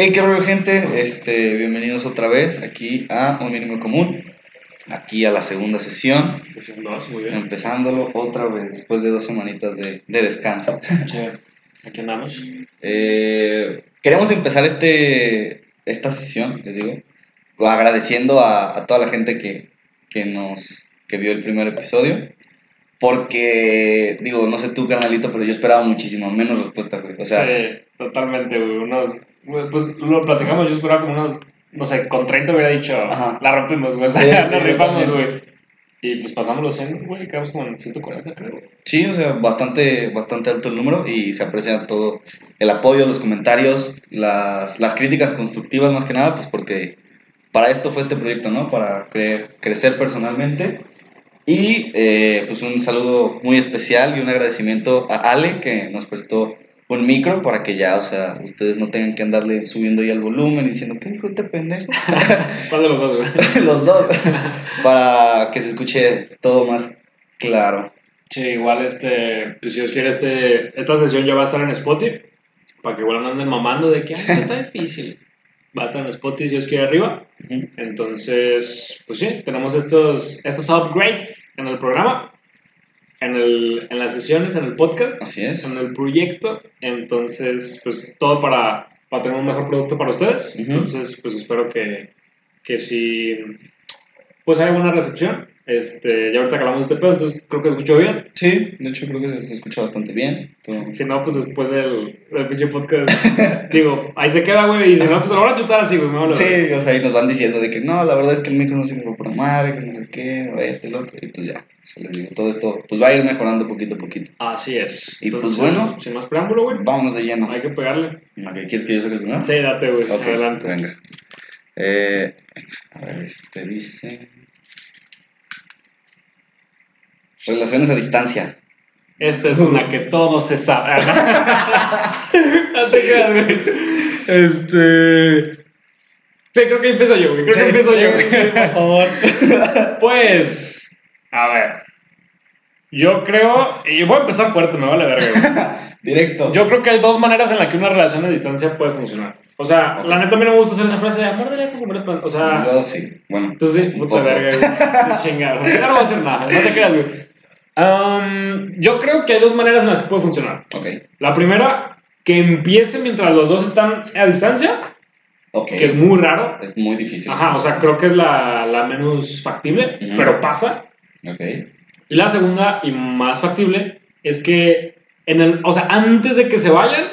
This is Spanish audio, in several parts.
Hey, qué rollo, gente. Este, bienvenidos otra vez aquí a Un Mínimo Común. Aquí a la segunda sesión. Sesión 2, muy bien. Empezándolo otra vez después de dos semanitas de, de descanso. Che, aquí andamos. Eh, queremos empezar este, esta sesión, les digo, agradeciendo a, a toda la gente que, que nos que vio el primer episodio. Porque, digo, no sé tú, carnalito, pero yo esperaba muchísimo menos respuesta, güey. O sea, sí, totalmente, güey. Unos, pues lo platicamos, yo esperaba como unos, no sé, con 30 hubiera dicho, Ajá. la rompimos, güey. O Sí, sea, sí, la yo rifamos, güey. Y pues pasamos los 100, güey, quedamos como en 140, creo. Sí, o sea, bastante, bastante alto el número y se aprecia todo el apoyo, los comentarios, las, las críticas constructivas más que nada, pues porque para esto fue este proyecto, ¿no? Para cre- crecer personalmente. Y eh, pues un saludo muy especial y un agradecimiento a Ale que nos prestó un micro para que ya, o sea, ustedes no tengan que andarle subiendo ya el volumen y diciendo, ¿qué dijo este pendejo? ¿Cuál de los dos, güey? Los dos, para que se escuche todo más claro. Sí, igual, este, pues si Dios quiere, este, esta sesión ya va a estar en Spotify, para que igual no anden mamando de que, "Ay, está difícil. Va a estar en Spotify, si Dios quiere, arriba. Entonces, pues sí, tenemos estos, estos upgrades en el programa, en, el, en las sesiones, en el podcast, Así es. en el proyecto. Entonces, pues todo para, para tener un mejor producto para ustedes. Entonces, pues espero que, que sí, pues haya buena recepción. Este, ya ahorita de este pedo, entonces creo que escucho bien. Sí, de hecho creo que se, se escucha bastante bien. todo. Si no, pues después del, del pinche podcast, digo, ahí se queda, güey. Y si no, pues lo van a chutar así, güey. me. Sí, o sea, y nos van diciendo de que no, la verdad es que el micro no sirve para madre, que no sé qué, o este, el otro, y pues ya, o sea, les digo, todo esto pues va a ir mejorando poquito a poquito. Así es. Y pues, bueno. Sin más preámbulo, güey. Vámonos de lleno. Hay que pegarle. Ok, ¿Quieres que yo saque el primero? Sí, date, güey. Adelante. venga. Eh, a ver, este dice... Relaciones a distancia. Esta es una que todo se sabe. no te creas, güey. Este. Sí, creo que empiezo yo, güey. Creo que empiezo yo, güey. por favor. Pues. A ver. Yo creo. Y voy a empezar fuerte, me vale verga, güey. Directo. Yo creo que hay dos maneras en las que una relación a distancia puede funcionar. O sea, la neta a mí no me gusta hacer esa frase de amor de lejos, amor de pan. O sea, Yo sí, bueno. tú sí, puta verga, güey. Sí, chingado. No voy a hacer nada, no te creas, güey. Um, yo creo que hay dos maneras en las que puede funcionar. Ok, La primera, que empiece mientras los dos están a distancia, ok. que es muy raro. Es muy difícil. Ajá, o sea, creo que es la, la menos factible, Ujú. pero pasa. Ok. Y la segunda, y más factible, es que, en el, o sea, antes de que se vayan,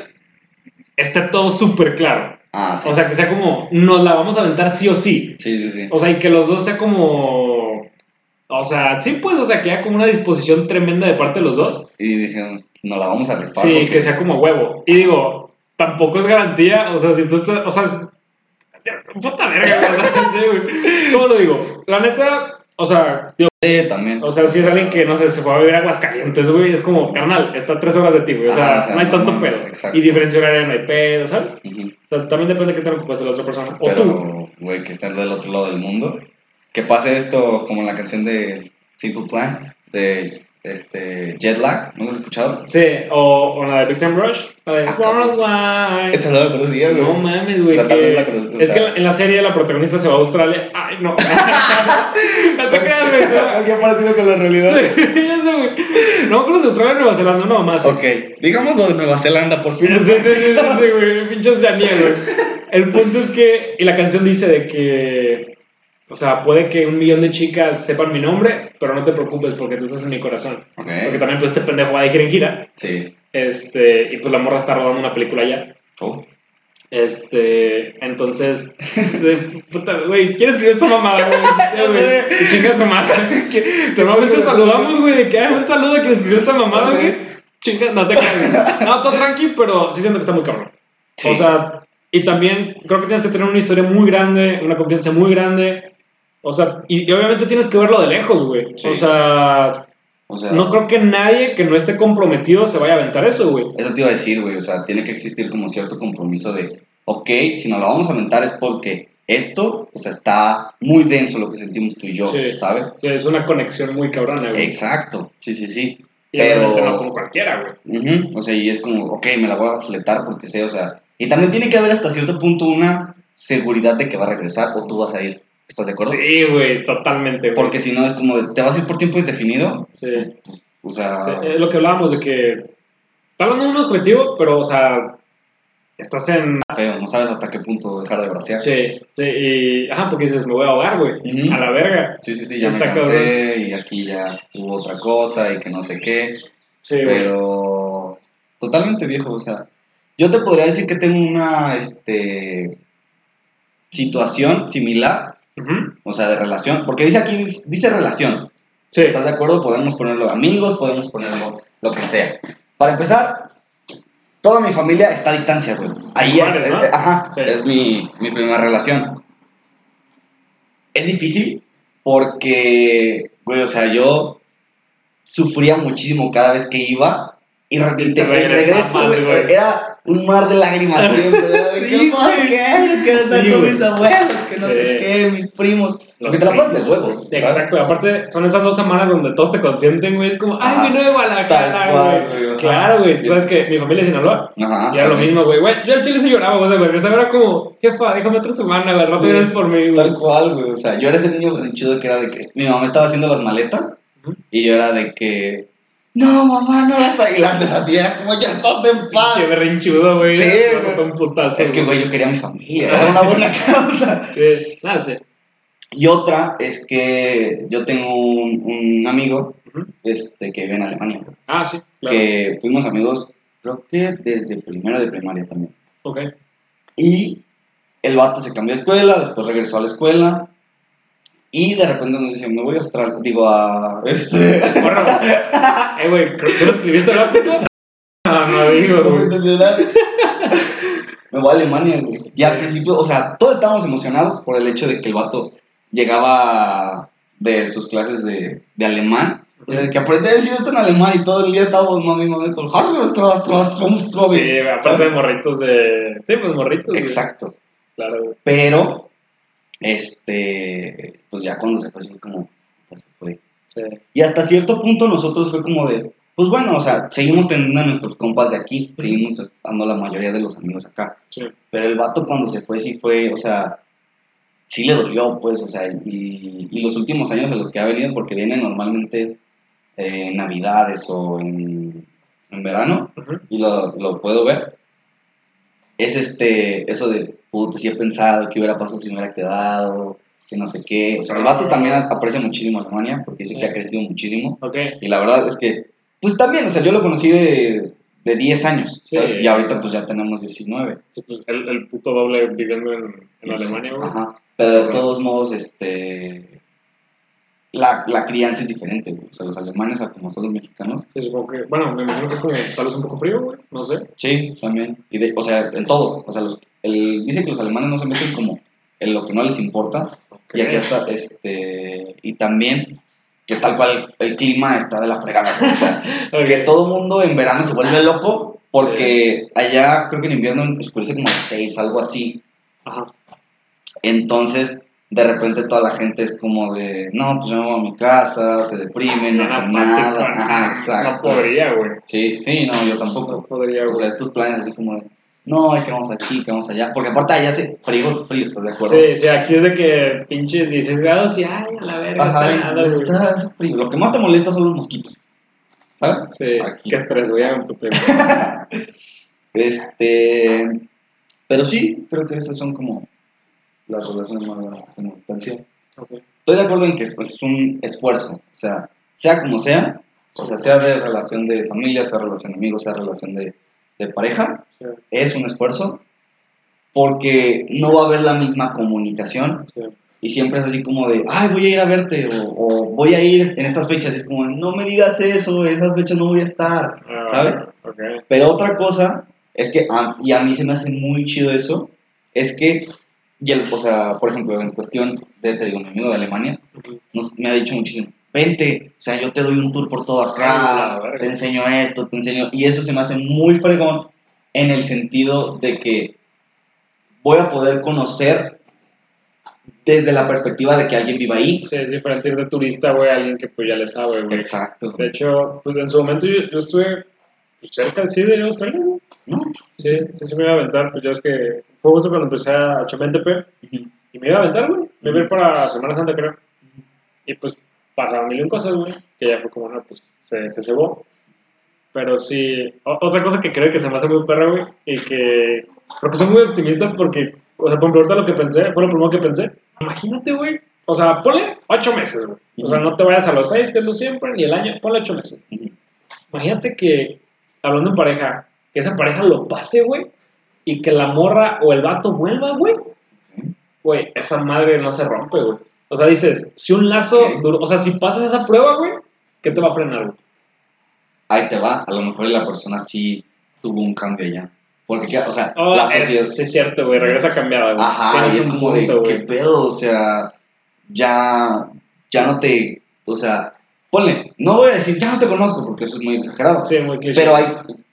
esté todo súper claro. Ah, sí. O sea, que sea como, nos la vamos a aventar sí o sí. sí, sí, sí. O sea, y que los dos sea como... O sea, sí, pues, o sea, que haya como una disposición tremenda de parte de los dos. Y dijeron, no la vamos a rifar. Sí, porque- que sea como huevo. Y digo, tampoco es garantía, o sea, si tú estás, o sea, es- puta verga, o sea, sí, güey. ¿Cómo lo digo? La neta, o sea, digo, Sí, también. o sea, si es alguien que, no sé, se fue a vivir a Aguascalientes, güey, es como, carnal, está tres horas de ti, güey, o sea, Ajá, o sea, no hay tanto pedo. exacto. Y diferencia horaria no hay pedo, ¿sabes? O sea, también depende de qué tan ocupas de la otra persona. O tú. Pero, güey, que estés del otro lado del mundo. Que pase esto como en la canción de Simple Plan, de este, Jet Lag. ¿No lo has escuchado? Sí, o, o la de Big Time Rush, la de Ah. Worldwide. Esta no la conocía, güey. No mames, güey. O sea, tal que- vez la conozco, o es que en la serie la protagonista se va a Australia. Ay, no. no te creas, güey. Qué parecido con la realidad. Sí, ya sé, güey. No si Australia Nueva Zelanda, no más. Ok, digamos de Nueva Zelanda, por fin. sí, sí, sí, sí, güey. Pinche Oceanía, güey. El punto es que. Y la canción dice de que. O sea, puede que un millón de chicas sepan mi nombre, pero no te preocupes porque tú estás en mi corazón. Porque también, pues, este pendejo va de gira en gira. sí. Este, y pues la morra está rodando una película ya. Oh. Este, entonces, puta, güey, ¿quién escribió esta mamada, güey? Ya, güey, que chinga su madre. Normalmente saludamos, güey, de que hay un saludo a quien escribió esta mamada, güey. Chinga, no te creas. No, todo tranqui, pero sí siento que está muy cabrón. Sí. O sea, y también creo que tienes que tener una historia muy grande, una confianza muy grande. O sea, y, y obviamente tienes que verlo de lejos, güey. Sí. O sea, O sea, no creo que nadie que no esté comprometido se vaya a aventar eso, güey. Eso te iba a decir, güey. O sea, tiene que existir como cierto compromiso de, ok, si nos la vamos a aventar es porque esto, o sea, está muy denso lo que sentimos tú y yo, Sí. ¿sabes? Es una conexión muy cabrona, güey. Exacto, sí, sí, sí. Y pero- no con cualquiera, güey. Ujú, O sea, y es como, ok, me la voy a fletar porque sé, o sea, Y también tiene que haber hasta cierto punto una seguridad de que va a regresar o tú vas a ir. ¿Estás de acuerdo? Sí, güey, totalmente. güey. Porque si no es como de, te vas a ir por tiempo indefinido. Sí. O sea, Sí, Es lo que hablábamos de que. Está hablando de un objetivo, pero, o sea. Estás en. feo, no sabes hasta qué punto dejar de bracear. Sí, sí, y. Ajá, porque dices, me voy a ahogar, güey. A la verga. Sí, sí, sí, ya Está me cansé y aquí ya hubo otra cosa y que no sé qué. Sí. Pero totalmente viejo, o sea, yo te podría decir que tengo una este situación similar, O sea, de relación, porque dice aquí dice relación. Sí. ¿Estás de acuerdo? Podemos ponerlo amigos, podemos ponerlo lo que sea. Para empezar, toda mi familia está a distancia, güey. Ahí es, Iguales, ¿no? es- ajá, Sí. es mi, mi primera relación. Es difícil porque, güey, o sea, yo sufría muchísimo cada vez que iba y, y te- regreso, güey. era un mar de lágrimas que, Sí, ¿por qué? Que no Sí, con güey. mis abuelos, que no Sí. sé qué, mis primos. Los que te la pasas de huevos. Exacto, aparte son esas dos semanas donde todos te consienten, güey. Es como, ay, mi nuevo a la Tal cara, cual, güey. güey. Claro, güey. Tú sabes que mi familia es Sinaloa. Ajá. Y era lo mismo, güey. Güey, yo al chile sí lloraba, güey. De regresar era como, jefa, déjame otra semana, güey. rato Sí, vienes por mí, güey. Tal cual, güey. O sea, yo era ese niño berrinchudo que era de que mi mamá estaba haciendo las maletas y yo era de que. No, mamá, no las aguilantes así. Era como ya estás en paz. Qué berrinchudo, güey. Sí, un putazo. Es que, güey, yo quería a mi familia. Era una buena causa. Sí, nada, sí. Y otra es que yo tengo un, un amigo este, que vive en Alemania. güey, Ah, sí, claro. Que fuimos amigos, creo que desde primero de primaria también. Ok. Y el vato se cambió de escuela, después regresó a la escuela. Y de repente nos dice, me voy a Australia, digo, a este... Bueno, eh, güey, ¿tú lo escribiste, verdad, puto? No, no digo, güey. me voy a Alemania, güey. Y al principio, o sea, todos estábamos emocionados por el hecho de que el vato llegaba de sus clases de, de alemán. De que aprendí a decir esto en alemán y todo el día estábamos mami, mami, con Sí, aparte de morritos de. Sí, pues morritos. güey. Exacto. Claro, güey. Pero, este, pues ya cuando se fue, así fue como, ya se fue. Sí. Y hasta cierto punto nosotros fue como de, pues bueno, o sea, seguimos teniendo a nuestros compas de aquí, seguimos estando la mayoría de los amigos acá. Sí. Pero el vato cuando se fue, sí fue, o sea, sí le dolió, pues, o sea, y, y los últimos años en los que ha venido, porque viene normalmente eh, en Navidades o en, en verano, y lo, lo puedo ver, es este, eso de, puta, sí he pensado que hubiera pasado si me hubiera quedado, que no sé qué. O sea, el vato también aprecia muchísimo a Alemania, porque dice que ha crecido muchísimo. Ok. Y la verdad es que, pues también, o sea, yo lo conocí de, de 10 años, Sí, y ahorita sí. pues ya tenemos 19. Sí, pues, el, el puto doble viviendo en, en Alemania, güey. Ajá. Pero de todos modos, este... La, la crianza es diferente, güey. O sea, los alemanes, a como son los mexicanos. Sí, supongo que, bueno, me imagino que es como tal vez un poco frío, güey. No sé. Sí, también. Y de, o sea, en todo. O sea, los, el, dice que los alemanes no se meten como en lo que no les importa. Ok. Y aquí está, este... Y también que tal cual el clima está de la fregada. güey. O sea, Ok. que todo mundo en verano se vuelve loco porque allá creo que en invierno oscurece como a las 6, algo así. Ajá. Entonces, de repente toda la gente es como de, no, pues yo me voy a mi casa, se deprimen, no hacen nada. Ajá, No exacto. podría, güey. Sí, sí, no, yo No tampoco. podría, O sea, güey. estos planes así como de, no, es que vamos aquí, que vamos allá. Porque aparte allá hace frío, frío, ¿estás de acuerdo? Sí, sí, aquí es de que pinches 16 grados y ay, a la verga, Ajá, está nada, está, está frío. Lo que más te molesta son los mosquitos. ¿Sabes? Sí, Aquí. qué estrés, hagan puto. Este. Pero sí, creo que esas son como las relaciones más grandes que tengo a distancia. Ok. Estoy de acuerdo en que es, pues, es un esfuerzo. O sea, sea como sea, o sea, sea de relación de familia, sea relación de amigos, sea relación de, de pareja, Sí, es un esfuerzo porque no va a haber la misma comunicación sí. y siempre es así como de, ay, voy a ir a verte o, o voy a ir en estas fechas. Y es como, no me digas eso, esas fechas no voy a estar. Ah, ¿Sabes? Pero otra cosa es que, a- y a mí se me hace muy chido eso, es que, y el, o sea, por ejemplo, en cuestión de, te digo, mi amigo de Alemania, nos, me ha dicho muchísimo, vente, o sea, yo te doy un tour por todo Ah, acá, verga. te enseño esto, te enseño, y eso se me hace muy fregón en el sentido de que voy a poder conocer desde la perspectiva de que alguien viva ahí. Sí, es diferente ir de turista, güey, a alguien que pues ya le sabe, güey. Exacto. De hecho, pues en su momento yo, yo estuve pues, cerca sí, de Australia, güey. ¿no? Sí, sí, sí me iba a aventar. Pues ya es que fue justo cuando empecé a HMNTP y me iba a aventar, güey. Me iba a ir para Semana Santa, creo. Y pues pasaron mil cosas, güey. Que ya fue como, no, pues se, se cebó. Pero sí, otra cosa que creo que se me hace muy perra, güey, y que creo que soy muy optimista porque, o sea, por ejemplo, ahorita lo que pensé, fue lo primero que pensé. Imagínate, güey, o sea, ponle ocho meses, güey. O sea, no te vayas a los seis, que es lo siempre, ni el año, ponle ocho meses. Imagínate que, hablando en pareja, que esa pareja lo pase, güey, y que la morra o el vato vuelva, güey. Güey, esa madre no se rompe, güey. O sea, dices, si un lazo duro, o sea, si pasas esa prueba, güey, ¿qué te va a frenar, güey? Ahí te va, a lo mejor la persona sí tuvo un cambio ya. Porque, ¿qué? o sea, Oh, la es- sí, es cierto, güey, regresa cambiada, güey. Ajá, y es un como de, punto, ¿qué güey. pedo? O sea, ya, ya no te, o sea, ponle, no voy a decir, ya no te conozco, porque eso es muy exagerado. Sí, muy cliché. Pero hay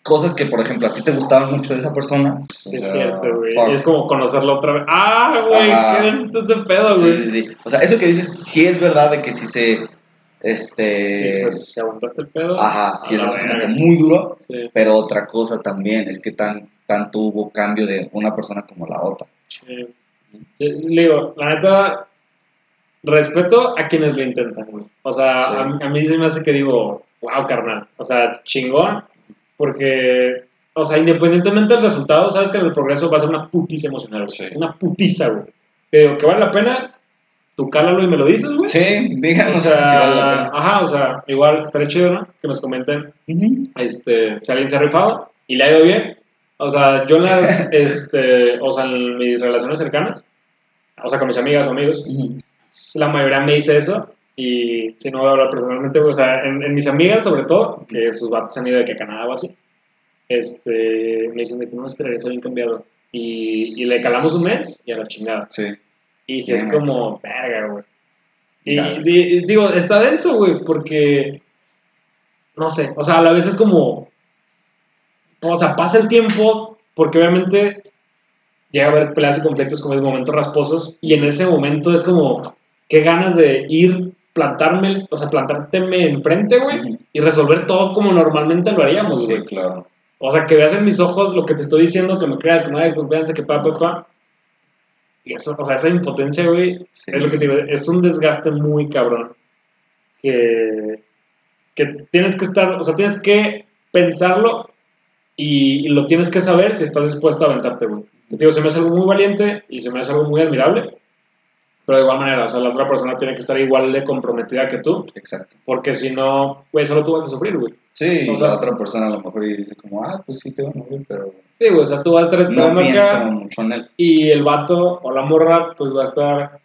cosas que, por ejemplo, a ti te gustaban mucho de esa persona. Sí, o es cierto, güey. Y es como conocerlo otra vez. ¡Ah, güey! ¿Qué denso este pedo, Sí, güey? sí, sí. O sea, eso que dices, sí es verdad de que sí se, Sí, este, o sea, si aguantaste el pedo. ajá, sí a es como que muy duro, Sí, pero otra cosa también es que tan, tanto hubo cambio de una persona como la otra. sí. Sí, Le digo, la neta, respeto a quienes lo intentan, güey. O sea, Sí. a, mí- a mí se me hace que digo, wow, carnal. O sea, chingón, porque, o sea, independientemente del resultado, sabes que en el progreso va a ser una putiza emocional, güey. Sí. Una putiza, güey. Pero que vale la pena, tú cálalo y me lo dices, güey. Sí, O díganos sea, si vale la ajá, o sea, igual estaría chido, ¿no? Que nos comenten pena. este, si alguien se ha rifado y le ha ido bien. O sea, yo en las, este, o sea, en mis relaciones cercanas, o sea, con mis amigas o amigos, Ujú. La mayoría me dice eso. Y si no voy a hablar personalmente, o sea, en, en mis amigas, sobre todo, que sus vatos han ido de que a Canadá o así, este, me dicen de que no es que regresa bien cambiado. Y, y le calamos un mes y a la chingada. Sí. Y si es como, verga, güey. Y digo, está denso, güey, porque, no sé, o sea, a la vez es como, o sea, pasa el tiempo, porque obviamente llega a haber peleas y conflictos como en momentos rasposos, y en ese momento es como, qué ganas de ir, plantarme, o sea, plantárteme enfrente, güey, Ujú. y resolver todo como normalmente lo haríamos, güey. Sí, claro. O sea, que veas en mis ojos lo que te estoy diciendo, que me creas, que me hagas confianza, que pa, pa, pa. Y eso, o sea, esa impotencia, güey, Sí. es lo que te digo, es un desgaste muy cabrón. Que, que tienes que estar, o sea, tienes que pensarlo y, y lo tienes que saber si estás dispuesto a aventarte, güey. Te digo, se me hace algo muy valiente y se me hace algo muy admirable, pero de igual manera, o sea, la otra persona tiene que estar igual de comprometida que tú, Exacto. porque si no, güey, solo tú vas a sufrir, güey. Sí, O sea- la otra persona a lo mejor y dice como, ah, pues sí te van a morir, pero Sí, güey, o sea, tú vas a estar no esperando pienso acá mucho en él. y el vato o la morra, pues va a estar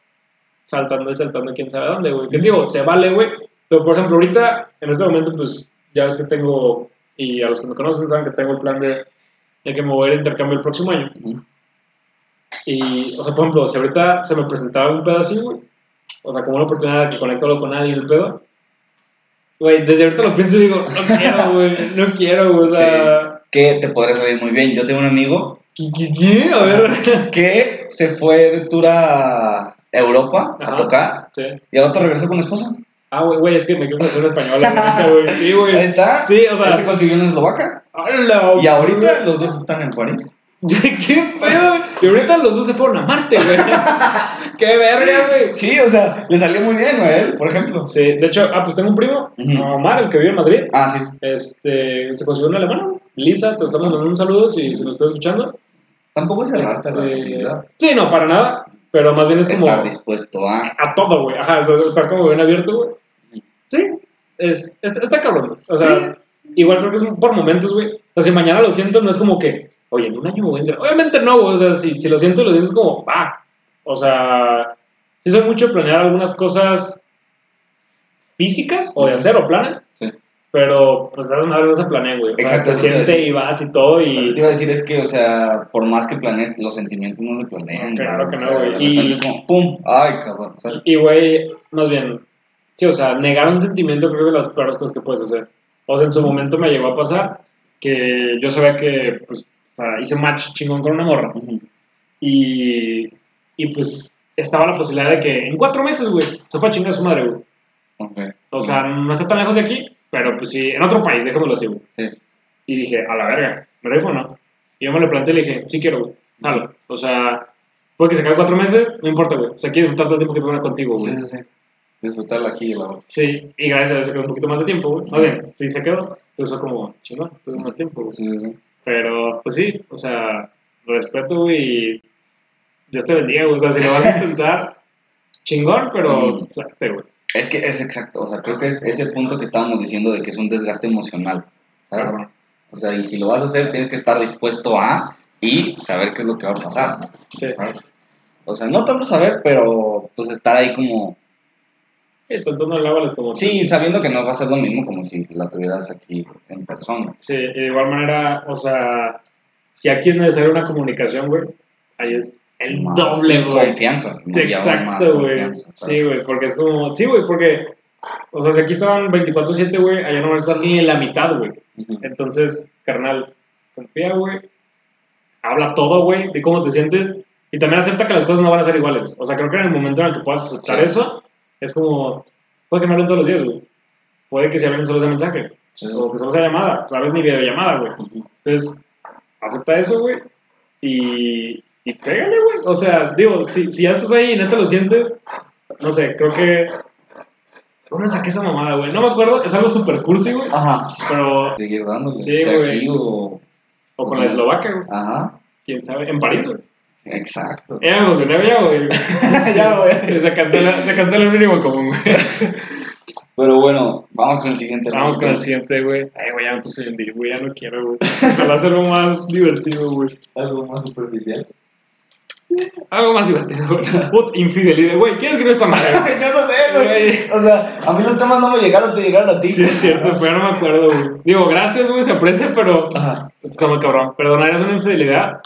saltando y saltando quién sabe dónde, güey. Que digo, se vale, güey. Pero, por ejemplo, ahorita, en este momento, pues ya ves que tengo, y a los que me conocen saben que tengo el plan de, de que me voy a ir a intercambio el próximo año. Y, o sea, por ejemplo, si ahorita se me presentaba un pedo así, güey, o sea, como una oportunidad de que conecto con alguien el pedo, güey, desde ahorita lo pienso y digo, no quiero, güey, no quiero, güey, o sea, Que te podría salir muy bien. Yo tengo un amigo ¿qué, qué, qué? A ver. que se fue de tour a Europa Ajá. a tocar Sí. y al otro regresó con esposa. Ah, güey, güey, es que me quiero conocer española, la neta, güey. Sí, Ahí güey. está. Sí, o sea. Él se consiguió una eslovaca. ¡Hala, Y ahorita los dos están en París. ¿Qué pedo? Y ahorita los dos se fueron a Marte, güey. ¡Qué verga, güey! Sí, o sea, le salió muy bien a él, por ejemplo. Sí, de hecho, ah, pues tengo un primo. Omar, el que vive en Madrid. Ah, sí. Este, se consiguió una alemana. Lisa, te estamos mandando un saludo si, si nos estás escuchando. Tampoco es cerrarte la Este, posibilidad. Sí, no, para nada. Pero más bien es como Estar dispuesto a. a todo, güey. Ajá, es- estar como bien abierto, güey. Sí, es, está, está cabrón. O sea, igual creo que es por momentos, güey. O sea, si mañana lo siento, no es como que, oye, en un año me voy a enterar. Obviamente no. O sea, si, si lo siento, lo siento es como, va. O sea, sí soy mucho planear algunas cosas físicas o de hacer o planes. Sí. Pero, pues, esas madres no se planean, güey. O sea, Exacto, se siente y vas y todo Lo que y... te iba a decir es que, o sea, por más que planees, los sentimientos no se planean. Claro que no, güey. Y- es como, ¡pum! ¡Ay, cabrón! ¿sabes? Y, güey, más bien, sí, o sea, negar un sentimiento creo que es de las peores cosas que puedes hacer. O sea, en su momento me llegó a pasar que yo sabía que, pues, sea, hice un match chingón con una morra. Ujú. Y, y pues, estaba la posibilidad de que en cuatro meses, güey, se fue a chingar a su madre, güey. Ok. O sea, no está tan lejos de aquí, pero pues sí, en otro país, déjamelo así, güey. Sí. Y dije, a la verga, ¿me rifo o no? Y yo me lo planteé y le dije, sí quiero, güey, jalo. O sea, puede que se acabe cuatro meses, no importa, güey. O sea, quiero disfrutar todo el tiempo que tengo contigo, güey. Sí, sí, sí. Disfrutarla aquí y la. Sí, y gracias a Dios se quedó un poquito más de tiempo, güey. Más bien, sí se quedó. Entonces fue como, chingón, tuve más tiempo, güey. Sí, sí, sí. Pero, pues sí, o sea, respeto, y Dios te bendiga, güey. O sea, si lo vas a intentar, chingón, pero, suerte, güey. Es que es exacto, o sea, creo que es ese punto que estábamos diciendo de que es un desgaste emocional, ¿sabes? O sea, y si lo vas a hacer, tienes que estar dispuesto a y saber qué es lo que va a pasar, Sí. ¿sabes? O sea, no tanto saber, pero pues estar ahí como, Sí, le hables como... sí, sabiendo que no va a ser lo mismo como si la tuvieras aquí en persona. Sí, y de igual manera, o sea, si aquí es necesaria una comunicación, güey, ahí es el Más- doble, güey. Confianza. Exacto, güey. Sí, güey, porque es como, sí, güey, porque, o sea, si aquí estaban 24-7, güey, allá no van a estar ni en la mitad, güey. Entonces, carnal, confía, güey. Habla todo, güey, de cómo te sientes. Y también acepta que las cosas no van a ser iguales. O sea, creo que en el momento en el que puedas aceptar Sí. eso, es como, puede que me hablen todos los días, güey. Puede que se hablen solo de mensaje. Sí. O que solo sea llamada. Tal vez ni videollamada, güey. Entonces, acepta eso, güey. Y, y pégale, güey. O sea, digo, si, si ya estás ahí y neta lo sientes, no sé, creo que. ¿Dónde saqué esa mamada, güey? No me acuerdo, es algo super cursi, güey. Ajá. Pero. Seguir dándole. Sí, güey. o... O con la eslovaca, güey. Ajá. Quién sabe. En París, güey. Exacto. Ya me emocioné, ya, güey. ya, güey. Se cancela, se cancela el mínimo común, güey. Pero bueno, vamos con el siguiente. Vamos con el siguiente, güey. Ay, güey, ya me puse bien, güey. Ya no quiero, güey. Va a ser algo más divertido, güey. Algo más superficial. Algo más divertido, güey. Put infidelidad, güey. ¿Quién escribió esta madre? Yo no sé, güey. Güey. O sea, a mí los temas no me llegaron, te llegaron a ti. Sí, es cierto, pero no me acuerdo, güey. Digo, gracias, güey, se aprecia, pero. Ajá. Está muy cabrón. ¿Perdonarías una infidelidad?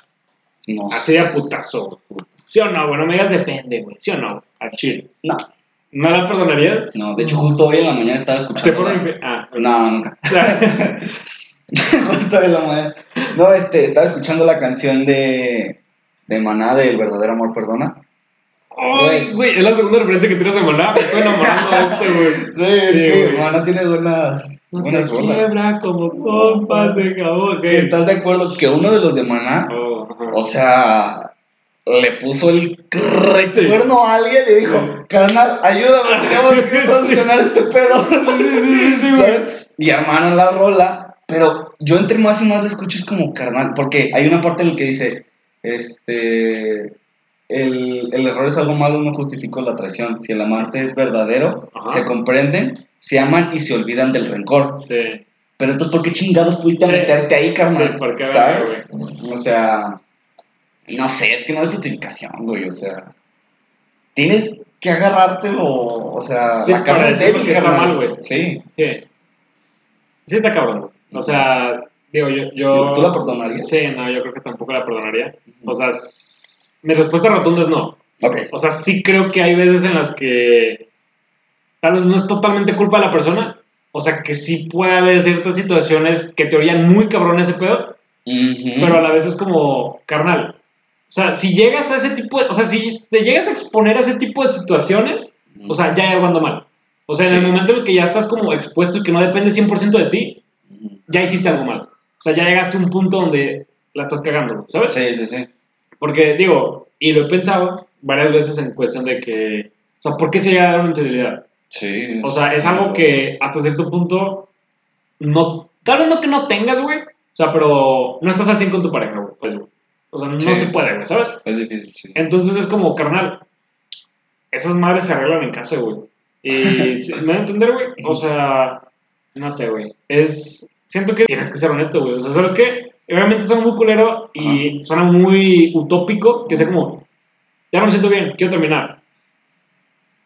No. Así de putazo. ¿Sí o no, güey? No me digas depende, güey. ¿Sí o no? Al chile. No. ¿No la perdonarías? No, de hecho, justo hoy en la mañana estaba Te escuchando. fueron la- infiel. Ah, No, nunca. justo hoy en la mañana. No, este, estaba escuchando la canción de. De Maná de El verdadero amor perdona. Ay, güey, es la segunda referencia que tienes a Maná. Me estoy enamorando de este, güey. Es Sí, que güey. Maná tiene buenas. No se buenas bolas. quiebra como compas de jabón. ¿Estás de acuerdo que uno de los de Maná, Oh, o sea, le puso el recuerdo a alguien y le dijo, Sí. carnal, ayúdame, tenemos que solucionar este pedo. sí, güey. ¿Sabes? Y hermano la rola, pero yo entre más y más la escucho es como carnal, porque hay una parte en la que dice, este, el, el error es algo malo, no justifico la traición. Si el amante es verdadero, Ajá. se comprenden, se aman y se olvidan del rencor. Sí. Pero entonces, ¿por qué chingados pudiste Sí. meterte ahí, carnal? Sí, ¿por qué, ¿Sabes? güey? O sea, no sé, es que no hay justificación, güey, o sea, tienes que agarrártelo, o sea, Sí, la para es decir débil, que está carnal. mal, güey. Sí. Sí. Sí está cabrón. O sea, digo, yo... yo ¿Tú la perdonarías? Sí, no, yo creo que tampoco la perdonaría. O sea, mi respuesta rotunda es no. Ok. O sea, sí creo que hay veces en las que tal vez no es totalmente culpa de la persona. O sea, que sí puede haber ciertas situaciones que te orían muy cabrón ese pedo, Ujú. pero a la vez es como carnal. O sea, si llegas a ese tipo de... O sea, si te llegas a exponer a ese tipo de situaciones, o sea, ya hay algo ando mal. O sea, en el Sí. momento en el que ya estás como expuesto y que no depende 100% de ti, ya hiciste algo mal. O sea, ya llegaste a un punto donde la estás cagando, ¿sabes? Sí, sí, sí. Porque digo, y lo he pensado varias veces en cuestión de que, o sea, ¿por qué se llega a dar una infidelidad? Sí. O sea, es algo que hasta cierto punto, no, tal vez no que no tengas, güey, o sea, pero no estás al 100 con tu pareja, güey, pues, güey. O sea, no Sí. se puede, güey, ¿sabes? Es difícil, sí. Entonces es como, carnal, esas madres se arreglan en casa, güey. Y, ¿me van a entender, güey? O sea, no sé, güey. Es, siento que tienes que ser honesto, güey. O sea, ¿sabes qué? Obviamente suena muy culero y suena muy utópico, que sea como, ya no me siento bien, quiero terminar.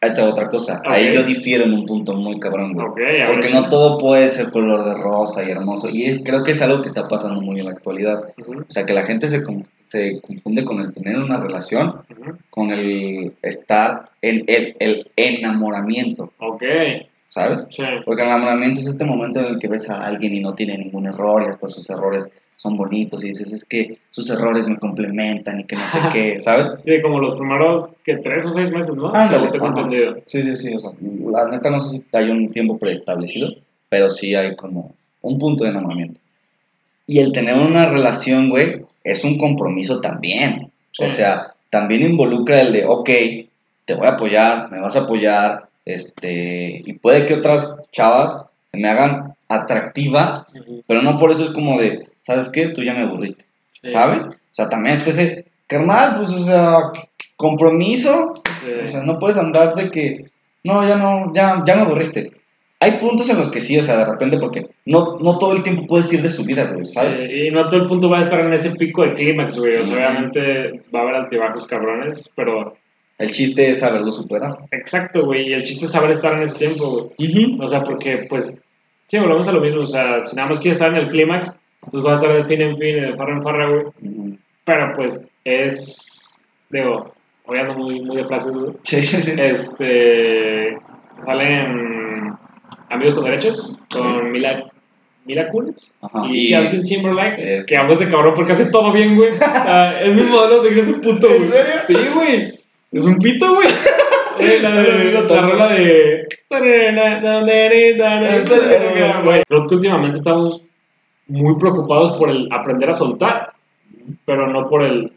Ahí va otra cosa. Ok. Ahí yo difiero en un punto muy cabrón, güey. Ok, a ver, Porque no todo puede ser color de rosa y hermoso. Y creo que es algo que está pasando muy en la actualidad. Ujú, O sea, que la gente se, se confunde con el tener una relación, ujú. con el estar en el, el enamoramiento, Ok, ¿sabes? sí. Porque el enamoramiento es este momento en el que ves a alguien y no tiene ningún error y hasta sus errores son bonitos y dices, es que sus errores me complementan y que no sé qué, ¿sabes? Sí, como los primeros, que tres o seis meses, ¿no? Entendido. Sí, sí, sí, o sea, la neta no sé si hay un tiempo preestablecido, pero sí hay como un punto de enamoramiento. Y el tener una relación, güey, es un compromiso también. O sea, también involucra el de, ok, te voy a apoyar, me vas a apoyar, este, y puede que otras chavas se me hagan atractivas, pero no por eso es como de, ¿sabes qué? Tú ya me aburriste, Sí. ¿sabes? O sea, también está ese, carnal, pues, o sea, compromiso, Sí. o sea, no puedes andar de que, no, ya no, ya, ya me aburriste. Hay puntos en los que sí, o sea, de repente, porque no, no todo el tiempo puedes ir de su vida, güey, ¿sabes? Sí, y no todo el punto va a estar en ese pico de clímax, güey. O sea, obviamente va a haber altibajos cabrones, pero El chiste es saberlo superar. exacto, güey. Y el chiste es saber estar en ese tiempo, güey. O sea, porque, pues, sí, volvemos a lo mismo. O sea, si nada más quieres estar en el clímax, pues va a estar de fin en fin, de farra en farra, güey. Pero, pues, es. Digo, hoy ando muy, muy de frases, güey. Sí, sí, sí. Este. Salen Amigos con Derechos, con Mila, Mila Kunis. Y, Justin Timberlake, Sí. que amo ese cabrón porque hace todo bien, güey. Ah, es mi modelo a seguir, es un puto, güey. ¿En serio? Sí, güey. Es un pito, güey. La, de, la rola de. Creo que últimamente estamos muy preocupados por el aprender a soltar, pero no por el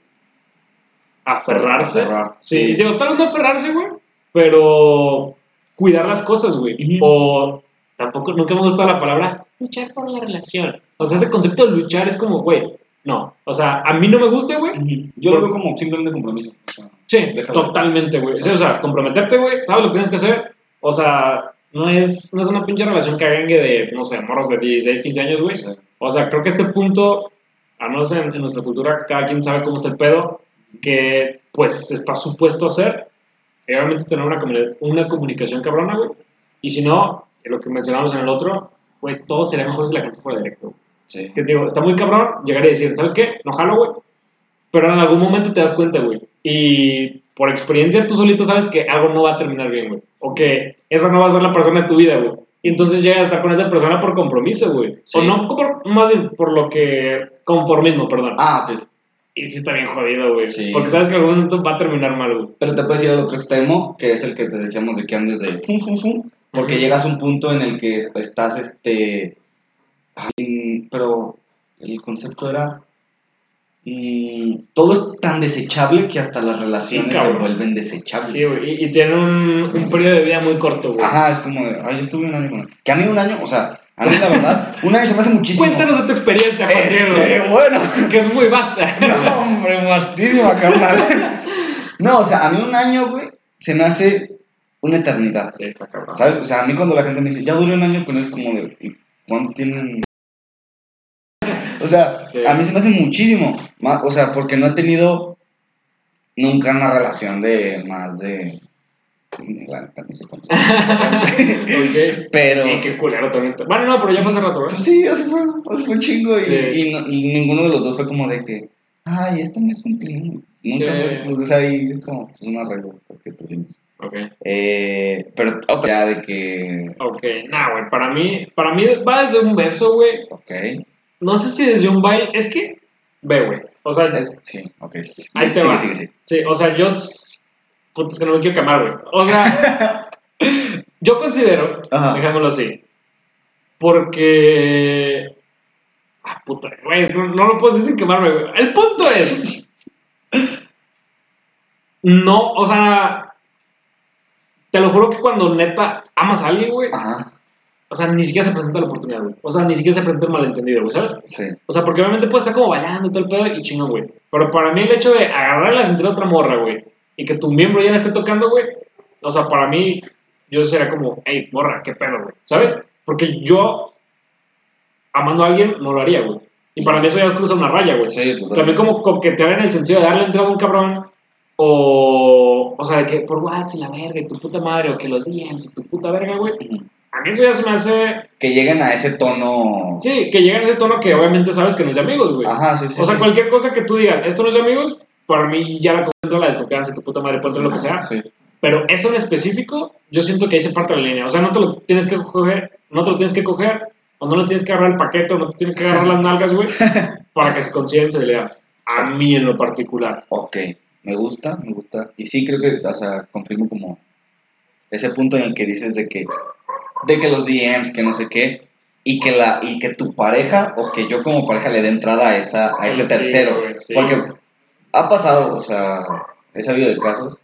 aferrarse. Aferrar, Sí, digo, tal vez no aferrarse, güey, pero cuidar las cosas, güey. O tampoco, nunca me gusta la palabra luchar por la relación. O sea, ese concepto de luchar es como, güey, no. O sea, a mí no me gusta, güey. Yo lo veo como simplemente compromiso. o sea, Sí, totalmente, güey. Sí, o sea, comprometerte, güey, sabes lo que tienes que hacer. O sea, no es, no es una pinche relación que cagangue de, no sé, morros de 16, 15 años, güey. sí. O sea, creo que este punto, al menos en, en nuestra cultura, cada quien sabe cómo está el pedo, que pues está supuesto a hacer. Y obviamente tener una, una comunicación cabrona, güey. Y si no, lo que mencionamos en el otro, güey, todo sería mejor si la gente fuera directo. Sí. Que te digo, está muy cabrón llegar y decir, ¿sabes qué? No jalo, güey. Pero en algún momento te das cuenta, güey. Y por experiencia tú solito sabes que algo no va a terminar bien, güey. O que esa no va a ser la persona de tu vida, güey. Y entonces llegas a estar con esa persona por compromiso, güey. Sí. O no, por, más bien por lo que... Conformismo, perdón. Ah, ok. Y sí está bien jodido, güey. Sí. Porque sabes que en algún momento va a terminar mal, güey. Pero te puedes ir al otro extremo, que es el que te decíamos de que andes de porque Ujú. llegas a un punto en el que estás, este... ay, pero el concepto era... mm, todo es tan desechable que hasta las relaciones se vuelven desechables. Sí, güey. Y, y tiene un, un periodo de vida muy corto, güey. Ajá, es como de, ay, yo estuve un año con él. Que a mí un año, o sea, a mí la verdad, un año se me hace muchísimo. Cuéntanos de tu experiencia. Este, bueno. Que es muy vasta. No, hombre, mastísima, carnal. No, o sea, a mí un año, güey, se me hace una eternidad. Sí, está cabrón. ¿Sabes? O sea, a mí cuando la gente me dice, ya duré un año, pues es como de, ¿y cuánto tienen? O sea, Sí. a mí se me hace muchísimo. O sea, porque no he tenido nunca una relación de más de. La neta, no sé cuánto. Ok. Pero. Y qué culero también. Bueno, no, pero ya fue hace rato, Pues ¿verdad? sí, así fue, así fue un chingo. Y, Sí. y no- y ninguno de los dos fue como de que, ay, este mes cumplimos. Nunca Sí. fue, pues ahí es como, pues un arreglo porque tuvimos. Ok. Eh, pero otra ya de que, Ok, nah, güey. Para mí, para mí va desde un beso, güey. ok, No sé si desde un baile. Es que, ve, güey. O sea, eh, sí, ok. Ahí te sigue, va. sigue, sigue. sí, o sea, yo. Puta, es que no me quiero quemar, güey. O sea, yo considero, Ajá. dejámoslo así, porque. Ah, puta, güey, no, no lo puedo decir sin quemarme, güey. El punto es. No, o sea. Te lo juro que cuando neta amas a alguien, güey, Ajá, o sea, ni siquiera se presenta la oportunidad, güey. O sea, ni siquiera se presenta el malentendido, güey, ¿sabes? sí, O sea, porque obviamente puede estar como bailando y todo el pedo y chingón, güey. Pero para mí el hecho de agarrar la cintura de otra morra, güey, y que tu miembro ya la esté tocando, güey, o sea, para mí, yo sería como, hey, morra, qué pedo, güey, ¿sabes? Porque yo, amando a alguien, no lo haría, güey. Y para mí eso ya cruza una raya, güey. sí, totalmente. También como coquetear en el sentido de darle entrada a un cabrón, o, o sea, de que por WhatsApp y la verga, y tu puta madre, o que los DMs y tu puta verga, güey. A mí eso ya se me hace, Que lleguen a ese tono. sí, que llega en ese tono que obviamente sabes que no es de amigos, güey. Ajá, sí, sí. O sea, sí. cualquier cosa que tú digas, esto no es de amigos, para mí ya la entra la desconfianza, tu puta madre puede ser lo que sea. Sí. Pero eso en específico, yo siento que ahí se parte la línea. O sea, no te lo tienes que coger, no te lo tienes que coger, o no le tienes que agarrar el paquete, o no te tienes que agarrar las nalgas, güey, para que se considere infidelidad. A mí en lo particular. Ok, me gusta, me gusta. Y sí creo que, o sea, confirmo como ese punto en el que dices de que, de que los DMs, que no sé qué. y que, la, y que tu pareja o que yo como pareja le dé entrada a, esa, a ese Sí, tercero. sí. Porque ha pasado, o sea, he sabido de casos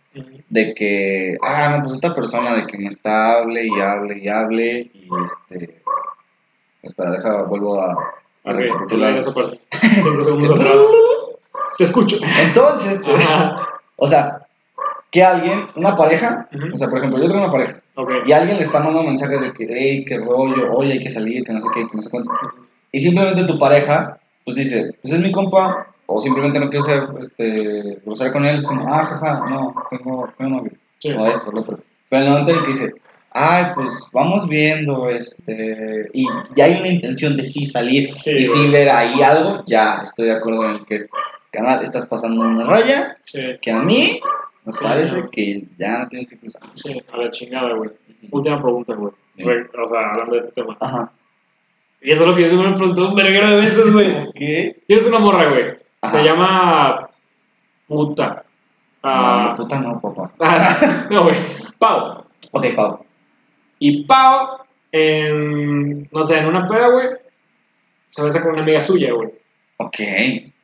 de que, ah, no, pues esta persona de que me está hable y hable y hable y este... Espera, deja, vuelvo a, a Ok, recapitular. esa parte. Cinco segundos atrás. Te escucho. Entonces, Ajá. o sea, que alguien, una pareja, Ujú. o sea, por ejemplo, yo tengo una pareja Ok. y alguien le está mandando mensajes de que, hey, qué rollo, oye, hay que salir, que no sé qué, que no sé cuánto. Y simplemente tu pareja, pues dice, pues es mi compa, o simplemente no quiero ser, este, grosero con él, es como, ah, jaja, no, tengo, tengo novio, Sí. o esto, lo otro. Pero en el momento en que dice, ay, pues vamos viendo, este, y ya hay una intención de sí salir Sí, y sí ver ahí algo, ya estoy de acuerdo en el que es, canal, estás pasando una raya Sí, que a mí me parece no. que ya no tienes que cruzar. sí, a la chingada, güey. Última pregunta, güey. O sea, hablando de este tema. Ajá. Y eso es lo que yo siempre me pregunto un verguero de veces, güey. ¿Qué? Tienes una morra, güey. Se llama. Puta. Ah, no, puta no, papá. ah, no, güey. Pau. Ok, Pau. Y Pau, en. No sé, en una peda, güey. Se besa con una amiga suya, güey. Ok.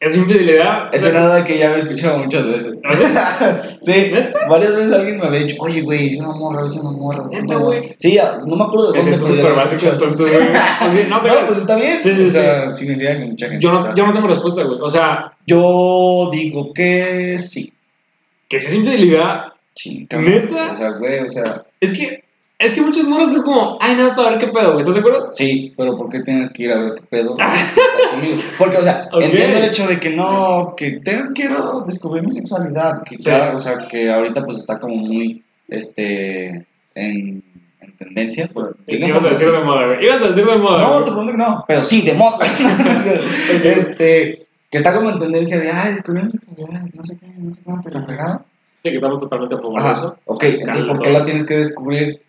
Es infidelidad. Es nada que ya me he escuchado muchas veces. ¿Ah, sí, varias veces alguien me había dicho, oye, güey, es una morra, es una morra. ¿Neta, güey? Sí, ya, no me acuerdo de Es dónde, ya súper básico, escuchado. entonces, güey. Ok, No, pero. No, pues está bien. Sí, sí, o sea, significa que mucha gente yo, no, está- yo no tengo respuesta, güey. O sea, Yo digo que sí. que si es infidelidad. Sí, ¿Neta? O sea, güey, o sea, Es que. Es que muchas morras que es como, ay, nada más para ver qué pedo. ¿Estás de acuerdo? sí, pero ¿por qué tienes que ir a ver qué pedo? Porque, o sea, entiendo el hecho de que no, que tengo, quiero descubrir mi sexualidad, que Sí. o sea, que ahorita pues está como muy, este, en, en tendencia. Por, ¿Qué ibas a decir de moda, güey? Ibas a decir de moda. No, te pregunto que no, pero sí, de moda. este, que está como en tendencia de, ay, descubrí mi sexualidad, no sé qué, no sé cuánto, la fregada. Sí, que estamos totalmente a favor de eso. ok, entonces, ¿por qué la tienes que descubrir?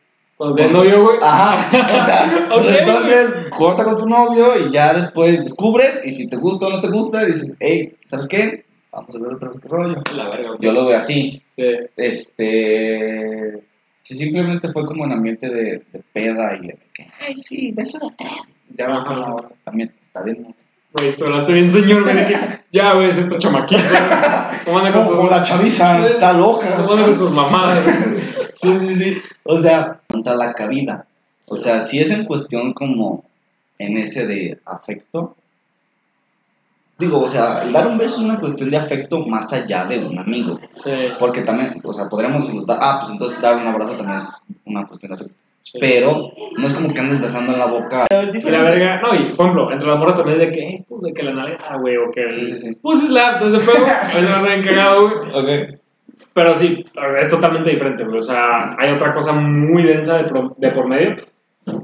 Tienes novio, güey. Ajá, o sea, pues entonces corta con tu novio y ya después descubres y si te gusta o no te gusta, dices, hey, ¿sabes qué? Vamos a ver otra vez qué rollo. La verga, güey. Yo lo veo así, Sí. este, si simplemente fue como en ambiente de, de peda y de que, ay, sí, beso de tres. Ya Ajá. como también está bien, ¿no? Güey, tú hablaste bien, señor, güey. que, Ya, güey, es esta chamaquita. ¿Cómo anda con sus, Como la chaviza está loca. cómo anda con sus mamadas? Sí, sí, sí. O sea, contra la cabida. O sea, si es en cuestión como en ese de afecto. Digo, o sea, el dar un beso es una cuestión de afecto más allá de un amigo. Sí. Porque también, o sea, podríamos ah, pues entonces dar un abrazo también es una cuestión de afecto. Sí. Pero no es como que andes besando en la boca. Es Y la verga, no, y por ejemplo, entre las morras también es de que, eh, pues de que la naleta, güey, o que. Sí, sí, sí. Pussy slap, desde pedo, a veces me hace bien cagado, güey. Ok. Pero sí, es totalmente diferente, güey. O sea, hay otra cosa muy densa de, pro- de por medio.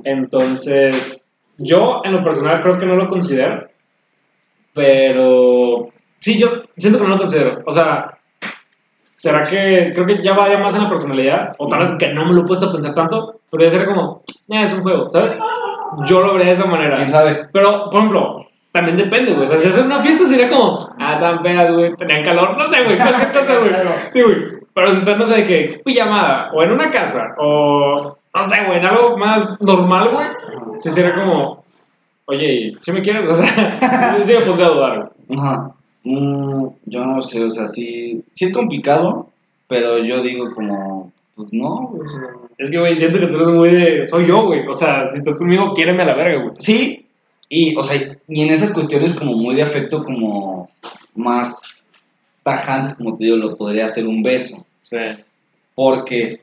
Entonces, yo en lo personal creo que no lo considero. Pero sí, yo siento que no lo considero. O sea, ¿será que creo que ya vaya más en la personalidad? O tal vez que no me lo he puesto a pensar tanto. Pero ya sería como, eh, es un juego, ¿sabes? Yo lo vería de esa manera. ¿Quién sabe? Pero, por ejemplo, también depende, güey. O sea, si hacen una fiesta sería como, ah, tan feas, güey, tenían calor. No sé, güey, cualquier cosa, güey. Sí, güey. Pero si están, no sé, de qué, pijamada, o en una casa, o no sé, güey, en algo más normal, güey, sí sería como, oye, si me quieres, o sea, sí me pondría a dudar, güey. Ajá. Mm, yo no sé, o sea, sí, sí es complicado, pero yo digo como, pues no, o sea, Es que, güey, siento que tú eres muy de, soy yo, güey. O sea, si estás conmigo, quiéreme a la verga, güey. Sí, y, o sea, y en esas cuestiones como muy de afecto, como más tajantes, como te digo, lo podría hacer un beso. Sí. Porque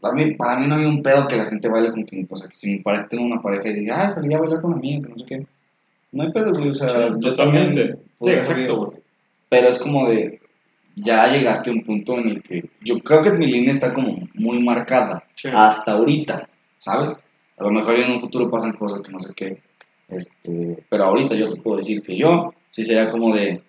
para mí, para mí no hay un pedo que la gente baile con quien, o sea, que si mi pareja tengo una pareja y diga, ah, salí a bailar con amiga, que no sé qué. No hay pedo, güey, o sea, yo también. Sí, exacto, güey. Pero es como de, ya llegaste a un punto en el que yo creo que mi línea está como muy marcada Sí. hasta ahorita, ¿sabes? A lo mejor en un futuro pasan cosas que no sé qué, este, pero ahorita yo te puedo decir que yo sí sería como de,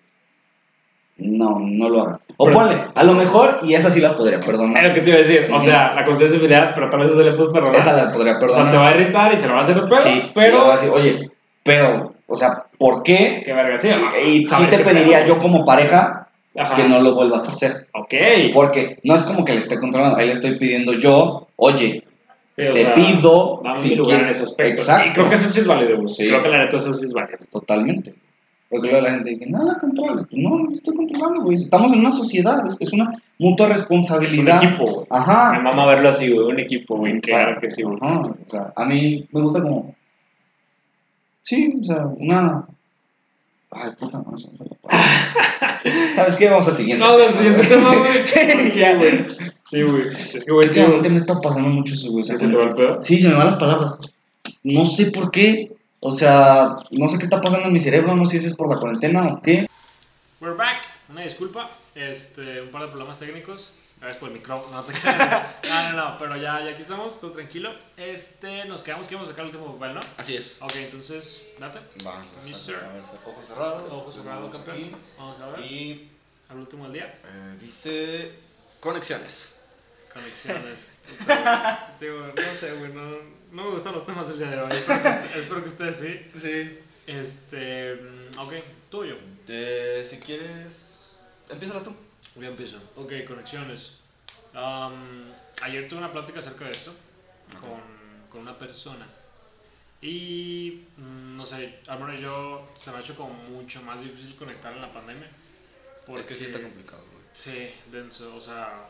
no, no lo hagas. O Pero- ponle, a lo mejor, y esa sí la podría Es perdonar. lo que te iba a decir. O sea, la conciencia infidelidad, pero tal vez se le puso perdonar. Esa la podría O sea, te perdonar. va a irritar y se lo va a hacer pedo, sí, y le voy pero... a decir, oye, pero, o sea, ¿por qué? Qué verga, sí. Y, y sí ¿Sabes te pediría pedo? yo como pareja Ajá. que no lo vuelvas a hacer. Ok. Porque no es como que le esté controlando, ahí le estoy pidiendo yo, oye, Sí, te sea, pido. Dame si lugar en ese aspecto. Exacto. Y creo que eso sí es válido. Sí. Creo que la neta eso sí es válido. Totalmente. Porque luego la gente dice, no, la controles. No, no te estoy controlando, güey. Estamos en una sociedad, es, es una mutua Es un responsabilidad. equipo, güey. Me Ajá. mama verlo así, güey. Un equipo, güey. Claro que sí, güey. Ajá. O sea, a mí me gusta como. Sí, o sea, una. Ay, puta, no se me fue la palabra. ¿Sabes qué? Vamos al siguiente. No, del siguiente tema, güey. Sí, ya, güey. Sí, güey. Es que, güey. Últimamente me está pasando mucho eso, güey. O sea, ¿Se te va el pedo? Sí, se me van las palabras. No sé por qué. O sea, no sé qué está pasando en mi cerebro. No sé si es por la cuarentena o qué. We're back. Una disculpa. Este, un par de problemas técnicos. Gracias por el micrófono. No, te no, no, no, pero ya, ya aquí estamos, todo tranquilo. Este, nos quedamos que íbamos a sacar el último papel, ¿no? Así es. Ok, entonces, date. Va, Mister. a ver, ojos cerrados. Ojo cerrado, campeón. aquí. Vamos a ver. Y Al último del día. eh, dice conexiones. Conexiones. Digo, no sé, güey. No, no me gustan los temas del día de hoy. Espero que, ustedes sí. Sí. Este, mm, ok, tuyo. si quieres, empieza tú. Yo empiezo. Ok, conexiones. Am, ayer tuve una plática acerca de esto con, con una persona. Y mm, no sé, al menos yo se me ha hecho como mucho más difícil conectar en la pandemia. Es que sí está porque- complicado, güey. Sí, denso. O sea,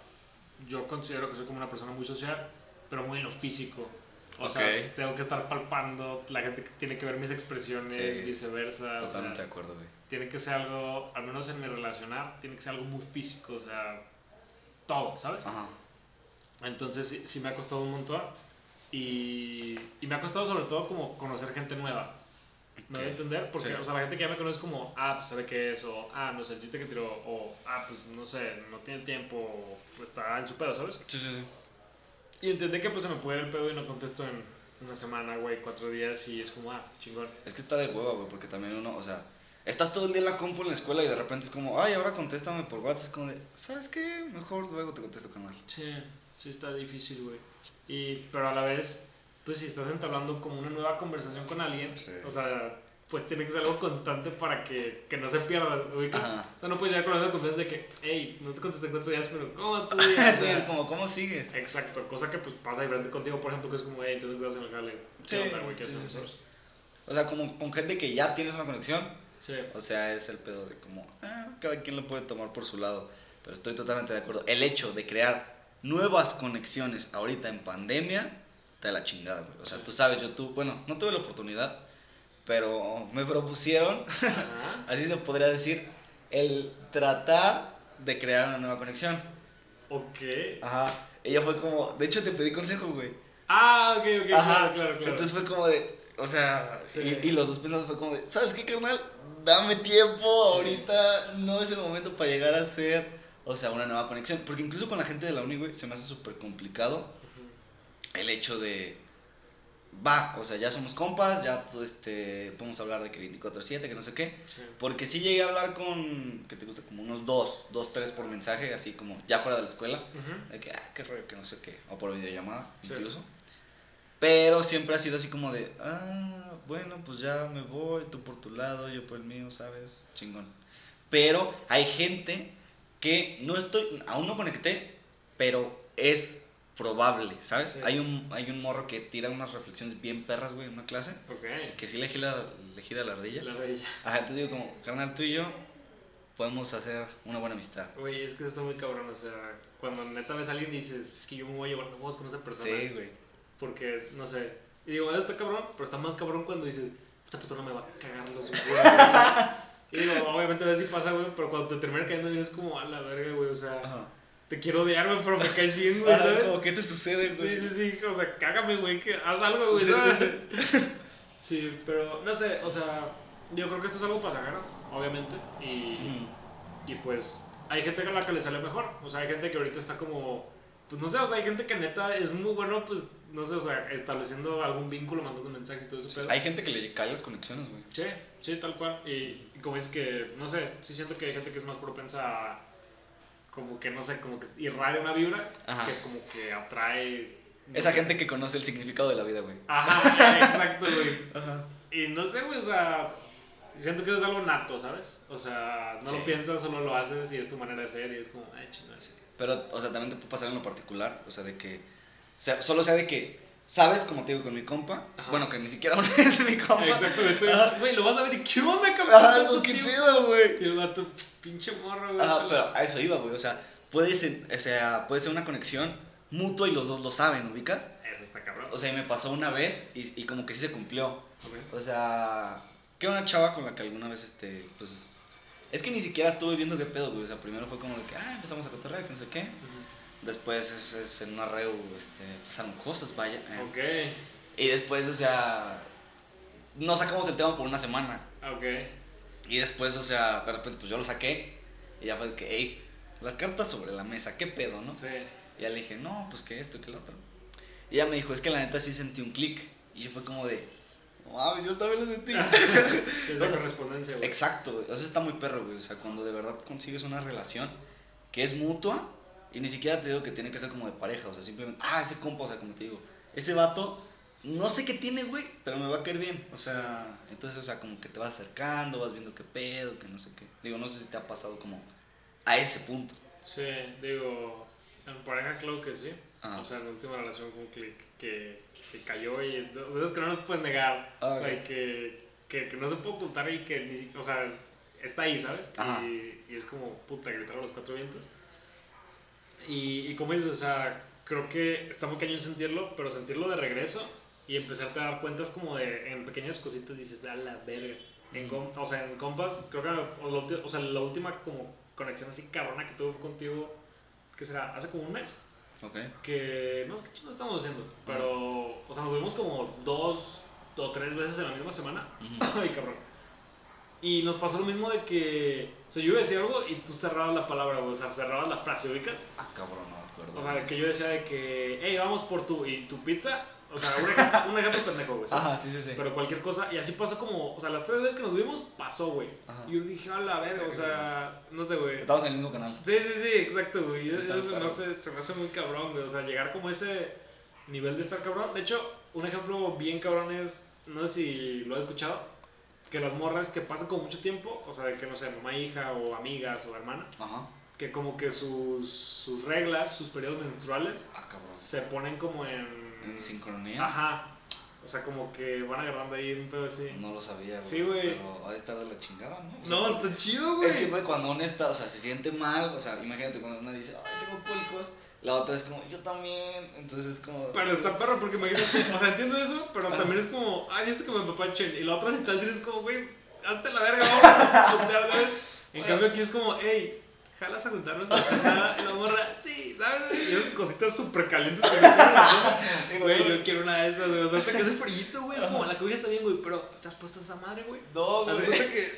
yo considero que soy como una persona muy social, pero muy en lo físico. O sea, Ok. tengo que estar palpando, la gente tiene que ver mis expresiones, Sí, viceversa. o Totalmente sea, de acuerdo, güey. tiene que ser algo, al menos en mi relacionar, tiene que ser algo muy físico, o sea, todo, ¿sabes? Ajá. Entonces sí, sí me ha costado un montón y, y me ha costado sobre todo como conocer gente nueva. ¿Me voy a entender? Porque, Sí. o sea, la gente que ya me conoce es como, ah, pues sabe qué es, o ah, no sé, el chiste que tiró, o ah, pues no sé, no tiene tiempo, o está en su pedo, ¿sabes? Sí, sí, sí. Y entendí que pues se me puede ir el pedo y no contesto en una semana, güey, cuatro días y es como, ah, chingón. Es que está de hueva, güey, porque también uno, o sea, estás todo el día en la compu en la escuela y de repente es como, ay, ahora contéstame por WhatsApp. Es como de, ¿sabes qué? Mejor luego te contesto, canal. Sí, sí está difícil, güey. Y, pero a la vez, pues si estás entablando como una nueva conversación con alguien, Sí. o sea, pues tiene que ser algo constante para que, que no se pierda. O sea, no puedes llegar con la confianza de que, hey, no te contesté en cuatro días, pero ¿cómo tú? Sí, O sea, es como, ¿cómo sigues? Exacto, cosa que pues pasa diferente contigo, por ejemplo, que es como, hey, entonces ¿qué haces en el jale? ¿Qué Sí, onda, sí, sí, sí. O sea, como con gente que ya tienes una conexión, Sí. o sea, es el pedo de como, ah, cada quien lo puede tomar por su lado. Pero estoy totalmente de acuerdo. El hecho de crear nuevas conexiones ahorita en pandemia, te da la chingada, güey. O sea, tú sabes, yo tú, bueno, no tuve la oportunidad, pero me propusieron Ajá. así se podría decir, el tratar de crear una nueva conexión. Ok. Ajá. Ella fue como, de hecho te pedí consejo, güey. Ah, ok, ok, Ajá. claro, claro, claro. Entonces fue como de, o sea, Sí. y, y los dos pensamos fue como de, ¿sabes qué, carnal? Dame tiempo, ahorita no es el momento para llegar a hacer, o sea, una nueva conexión. Porque incluso con la gente de la uni, güey, se me hace súper complicado el hecho de va, o sea, ya somos compas, ya este, podemos hablar de que 24/7, que no sé qué. Sí. Porque sí llegué a hablar con, que te gusta, como unos dos, dos, tres por mensaje, así como ya fuera de la escuela. De que, ah, qué rollo, que no sé qué. O por videollamada, Sí. incluso. Pero siempre ha sido así como de, ah, bueno, pues ya me voy, tú por tu lado, yo por el mío, ¿sabes? Chingón. Pero hay gente que no estoy, aún no conecté, pero es probable, ¿sabes? Sí. Hay, un, hay un morro que tira unas reflexiones bien perras, güey, en una clase. Ok. Que sí le gira, le gira la ardilla. La rey. Ajá, entonces digo como, carnal, tú y yo podemos hacer una buena amistad. Güey, es que eso está muy cabrón, o sea, cuando neta ves a alguien y dices, es que yo me voy a llevar juegos con esa persona. Sí, güey. Porque, no sé, y digo, eso está cabrón, pero está más cabrón cuando dices, esta persona me va a cagar los huevos. y digo, obviamente a veces sí pasa, güey, pero cuando te termina cayendo bien es como, a la verga, güey, o sea, Ajá. Te quiero odiar, güey, pero me caes bien, güey, Ah, ¿sabes? es como, ¿qué te sucede, güey? Sí, sí, sí, o sea, cágame, güey, que haz algo, güey, Sí. Sí, pero, no sé, o sea, yo creo que esto es algo pasajero, obviamente, y... Mm. Y pues hay gente a la que le sale mejor. O sea, hay gente que ahorita está como. Pues no sé, o sea, hay gente que neta es muy bueno, pues no sé, o sea, estableciendo algún vínculo, mandando mensajes y todo eso. Hay gente que le cae las conexiones, güey. Sí, sí, tal cual. Y, y como es que, no sé, sí siento que hay gente que es más propensa a. Como que, no sé, como que irradia una vibra Ajá. que como que atrae. no Esa gente que conoce el significado de la vida, güey. Ajá, exacto, güey. Ajá. Y no sé, güey, o sea, siento que es algo nato, ¿sabes? O sea, no Sí. lo piensas, solo lo haces y es tu manera de ser y es como, ay, chingada. Pero, o sea, también te puede pasar en lo particular, o sea, de que, sea- solo sea de que ¿Sabes? Como te digo con mi compa. Ajá. Bueno, que ni siquiera aún es mi compa. Exactamente. Güey, lo vas a ver y qué onda, cabrón. Ah, qué pedo, güey. Y el vato, pinche morro, güey. Sale- pero a eso iba, güey. O sea, puede ser, o sea, puede ser una conexión mutua y los dos lo saben, ¿ubicas? Eso está cabrón. O sea, y me pasó una vez y, y como que sí se cumplió. Ok. O sea, que una chava con la que alguna vez, este, pues... Es que ni siquiera estuve viendo qué pedo, güey. O sea, primero fue como de que, ah, empezamos a cotorrear, que no sé qué. Después, es, es en una reu, este, pasaron cosas, vaya. eh. Ok. Y después, o sea, no sacamos el tema por una semana. Ok. Y después, o sea, de repente, pues yo lo saqué. Y ya fue de que, hey, las cartas sobre la mesa, ¿qué pedo, no? Sí. Y ya le dije, no, pues que esto, que lo otro. Y ella me dijo, es que la neta sí sentí un clic. Y yo fue como de, wow, yo también lo sentí. Es la correspondencia, güey. Exacto, güey. O sea, está muy perro, güey. O sea, cuando de verdad consigues una relación que es mutua y ni siquiera te digo que tiene que ser como de pareja. O sea, simplemente, ah, ese compa, o sea, como te digo, ese vato, no sé qué tiene, güey, pero me va a caer bien. O sea, entonces, o sea, como que te vas acercando, vas viendo qué pedo, que no sé qué. Digo, no sé si te ha pasado como a ese punto. Sí, digo, en pareja claro que sí. Ajá. O sea, en la última relación un click que, que cayó y esos que no nos puedes negar. Ah, o sea, que, que, que no se puede ocultar y que ni siquiera, o sea, está ahí, ¿sabes? Y, y es como, puta, gritar a los cuatro vientos. Y, y como dices, o sea, creo que está muy cañón sentirlo, pero sentirlo de regreso y empezarte a dar cuentas como de, en pequeñas cositas dices, a la verga. En, o sea, en compas, creo que o la, o sea, la última como conexión así cabrona que tuve contigo, que será? Hace como un mes Ok. que no sé qué chingados estamos haciendo, pero, o sea, nos vimos como dos o tres veces en la misma semana. Ujú. Ay, cabrón. Y nos pasó lo mismo de que, o sea, yo iba a decir algo y tú cerrabas la palabra, o sea, cerrabas la frase, ¿ubicas? Ah, cabrón, no me acuerdo. O sea, que yo decía de que, hey, vamos por tu, y tu pizza, o sea, un ejemplo, un ejemplo pendejo, güey. Ajá, sí, sí, sí. Pero cualquier cosa, y así pasó como, o sea, las tres veces que nos vimos, pasó, güey. Ajá. Y yo dije, a la verga, o sea, no sé, güey. Estamos en el mismo canal. Sí, sí, sí, exacto, güey. Eso perro. no sé, se me hace muy cabrón, güey. O sea, llegar como a ese nivel de estar cabrón. De hecho, un ejemplo bien cabrón es, no sé si lo has escuchado, que las morras que pasan como mucho tiempo, o sea, de que no sé, mamá, hija o amigas o hermana, Ajá. que como que sus, sus reglas, sus periodos menstruales, Ah, se ponen como en... ¿En sincronía? Ajá. O sea, como que van agarrando ahí un pedo así. No lo sabía, güey. Sí, güey. Pero ha de estar de la chingada, ¿no? O sea, No, está chido, güey. Es que, güey, cuando una está, o sea, se siente mal, o sea, imagínate cuando una dice, ay, tengo cólicos, la otra es como, yo también, entonces es como... Pero está perro porque imagínate, o sea, entiendo eso, pero también es como, ay, esto que me papachen. Y la otra instancia es como, güey, hazte la verga, vamos. En Bueno. cambio aquí es como, hey, jalas a juntarnos a hacer nada. Y la morra, sí, ¿sabes? Y esas cositas súper calientes que me. Güey, yo quiero una de esas, güey. O sea, hasta que hace frillito, güey. Como la cobija está bien, güey, pero ¿te has puesto esa madre, güey? No, güey. que,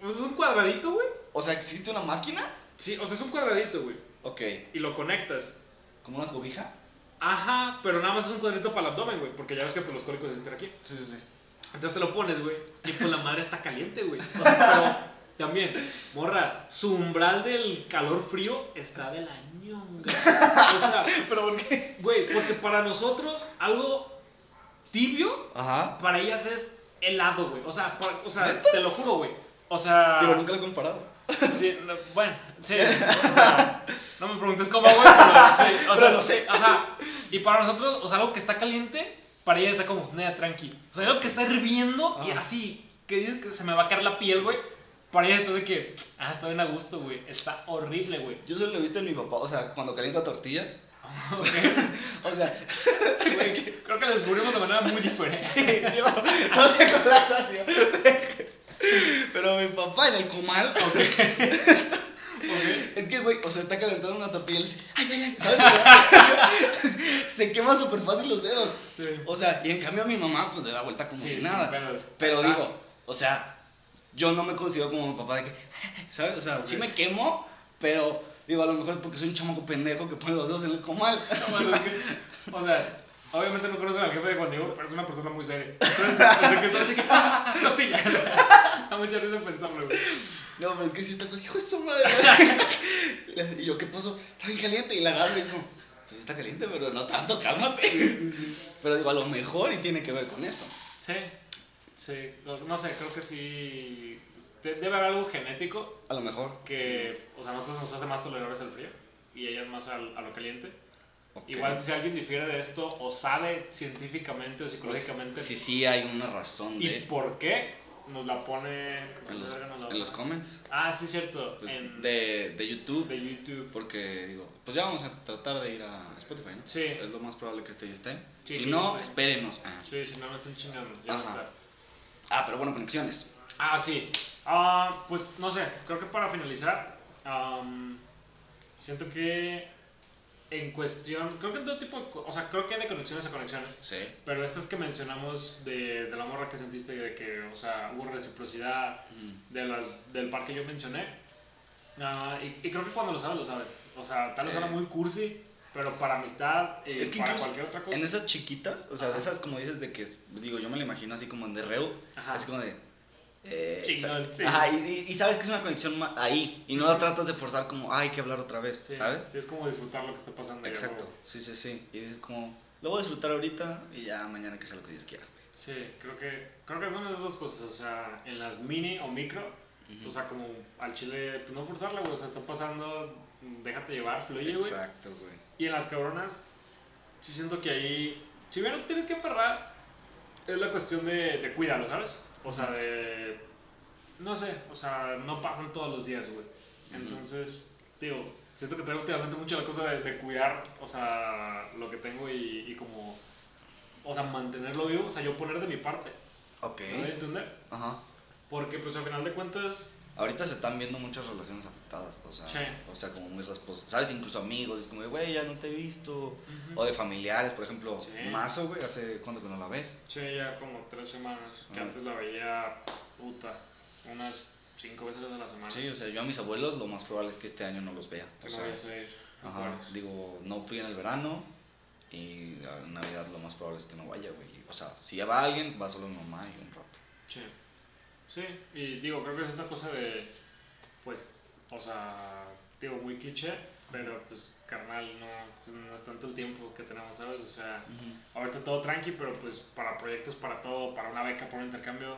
pues es un cuadradito, güey. O sea, ¿existe una máquina? Sí, o sea, es un cuadradito, güey. Ok. Y lo conectas. ¿Como una cobija? Ajá, pero nada más es un cuadrito para el abdomen, güey. Porque ya ves que pues, los cólicos están aquí. Sí, sí, sí. Entonces te lo pones, güey. Y pues la madre está caliente, güey. O sea, pero también, morras, su umbral del calor frío está de la ñonga. O sea, ¿Pero por qué? güey, porque para nosotros algo tibio, Ajá. para ellas es helado, güey. O sea, o sea ¿Neta? te lo juro, güey. O sea, Digo, nunca lo he comparado. sí, no, bueno, sí, o sea, no me preguntes cómo, güey, pero sí, o Pero sea, lo sé. Ajá. Y para nosotros, o sea, algo que está caliente, para ella está como, nada, tranqui. O sea, algo que está hirviendo y así, que dices que se me va a caer la piel, güey. Para ella está de que, ah, está bien a gusto, güey. Está horrible, güey. Yo solo lo he visto en mi papá, o sea, cuando calienta tortillas. O sea, güey, Creo que lo descubrimos de manera muy diferente. digo, no sé con la. Pero mi papá en el comal, Ok. es que, güey, o sea, está calentando una tortilla y le dice, ay, ay, ay, ¿sabes? Se quema súper fácil los dedos. Sí. O sea, y en cambio a mi mamá, pues le da vuelta como Sí, si sí, nada. pero- Pero Ah. digo, o sea, yo no me considero como mi papá de que, ¿sabes? O sea, sí me quemo, pero digo, a lo mejor es porque soy un chamaco pendejo que pone los dedos en el comal. No, bueno, es que, o sea, obviamente no conocen al jefe de Juan Diego, pero es una persona muy seria. Entonces, desde que está así que, tortilla. Da mucha risa pensarlo, güey. No, pero es que sí está como, hijo de su madre. Y yo, ¿qué pasó? Está bien caliente. Y la agarro y es como, pues está caliente, pero no tanto, cálmate. Pero digo, a lo mejor y tiene que ver con eso. Sí, sí, no no sé, creo que sí. de- Debe haber algo genético A lo mejor. que, o sea, a nosotros nos hace más tolerables al frío y ellas más al- a lo caliente. Igual si alguien difiere de esto o sabe científicamente o Pues, psicológicamente sí, sí, hay una razón y por qué, nos la pone En los, en comments Ah, sí, cierto. pues, en, de, de YouTube. de YouTube. Porque digo, pues ya vamos a tratar de ir a Spotify, ¿no? Sí. Es lo más probable que este ya esté. Sí, si sí, no, sí. espérenos. Ah. Sí, si no me están chingando. Ya va a Ajá. estar. Ah, pero bueno, conexiones. Ah, sí. Ah, pues no sé, creo que para finalizar, am, siento que en cuestión, creo que en todo tipo de, o sea, creo que hay de conexiones a conexiones, Sí. pero estas que mencionamos de, de la morra que sentiste, de que, o sea, hubo reciprocidad, Mm. de las, del par que yo mencioné, ah, y, y creo que cuando lo sabes, lo sabes. O sea, tal vez Sí. suena muy cursi, pero para amistad y Es que para cualquier otra cosa. En esas chiquitas, o sea, de Ajá. esas como dices de que, digo, yo me lo imagino así como en derreo, Ajá. así como de... eh, Chingón, sí. Ajá, y, y- sabes que es una conexión ahí, y no la tratas de forzar como, "Ah, hay que hablar otra vez, Sí, ¿sabes? Sí, es como disfrutar lo que está pasando. ya, Exacto, como- sí, sí, sí. Y dices como, lo voy a disfrutar ahorita y ya mañana que sea lo que Dios quiera. Sí, creo que, creo que son esas dos cosas, o sea, en las mini o micro, Ujú. o sea, como al chile, pues no forzarla, güey, o sea, está pasando, déjate llevar, fluye, güey. Exacto, güey. Y en las cabronas, sí siento que ahí, si bien no tienes que perrar, es la cuestión de, de cuidarlo, ¿sabes? O sea, de, no sé, o sea, no pasan todos los días, güey. Entonces, digo, siento que tengo últimamente mucho la cosa de, de cuidar, o sea, lo que tengo y, y como, o sea, mantenerlo vivo, o sea, yo poner de mi parte, Ok. ¿me doy a entender? Ajá. Porque, pues, al final de cuentas, Ahorita se están viendo muchas relaciones afectadas, o sea, Sí. o sea como muy responsables, ¿sabes? Incluso amigos, es como, de, güey, ya no te he visto. Ujú. O de familiares, por ejemplo, Sí. Mazo, güey, ¿hace cuánto que no la ves? Sí, ya como tres semanas, que Ah. antes la veía, puta, unas cinco veces a la semana. Sí, o sea, yo a mis abuelos lo más probable es que este año no los vea. Que O no sea, vayas a ir. ¿no ajá, digo, no fui en el verano y en Navidad lo más probable es que no vaya, güey. O sea, si ya va alguien, va solo mi mamá y un rato. Sí. Sí, y digo, creo que es una cosa de, pues, o sea, digo, muy cliché, pero pues, carnal, no, no es tanto el tiempo que tenemos, ¿sabes? O sea, ahorita todo tranqui, pero pues para proyectos, para todo, para una beca, para un intercambio,